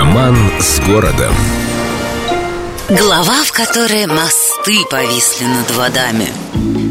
Роман с городом. Глава, в которой мосты повисли над водами.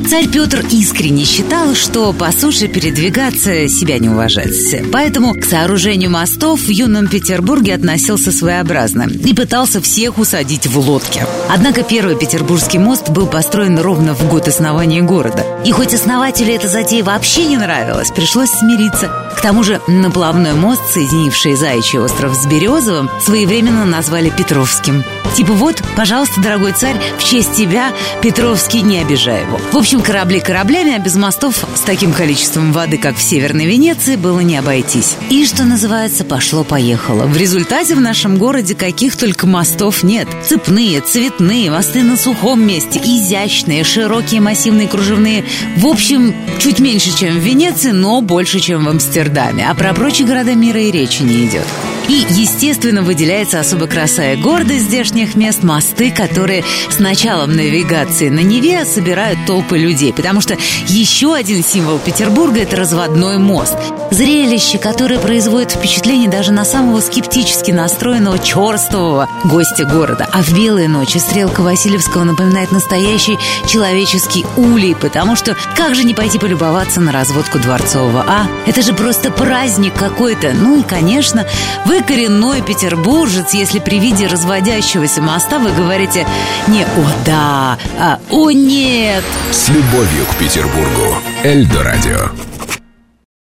Царь Петр искренне считал, что по суше передвигаться себя не уважать. Поэтому к сооружению мостов в юном Петербурге относился своеобразно и пытался всех усадить в лодки. Однако первый петербургский мост был построен ровно в год основания города. И хоть основателю эта затея вообще не нравилась, пришлось смириться. К тому же наплавной мост, соединивший Заячий остров с Березовым, своевременно назвали Петровским. Типа вот, пожалуйста, дорогой царь, в честь тебя Петровский не обижай его. В общем, корабли кораблями, а без мостов с таким количеством воды, как в Северной Венеции, было не обойтись. И, что называется, пошло-поехало. В результате в нашем городе каких только мостов нет. Цепные, цветные, мосты на сухом месте, изящные, широкие, массивные, кружевные. В общем, чуть меньше, чем в Венеции, но больше, чем в Амстердаме. А про прочие города мира и речи не идет. И, естественно, выделяется особо краса и гордость здешних мест мосты, которые с началом навигации на Неве собирают толпы людей. Потому что еще один символ Петербурга – это разводной мост. Зрелище, которое производит впечатление даже на самого скептически настроенного черствого гостя города. А в белые ночи стрелка Васильевского напоминает настоящий человеческий улей, потому что как же не пойти полюбоваться на разводку Дворцового, а? Это же просто праздник какой-то. Ну и, конечно, вы коренной петербуржец, если при виде разводящегося моста вы говорите не «О да», а «О нет». С любовью к Петербургу. Эльдо радио.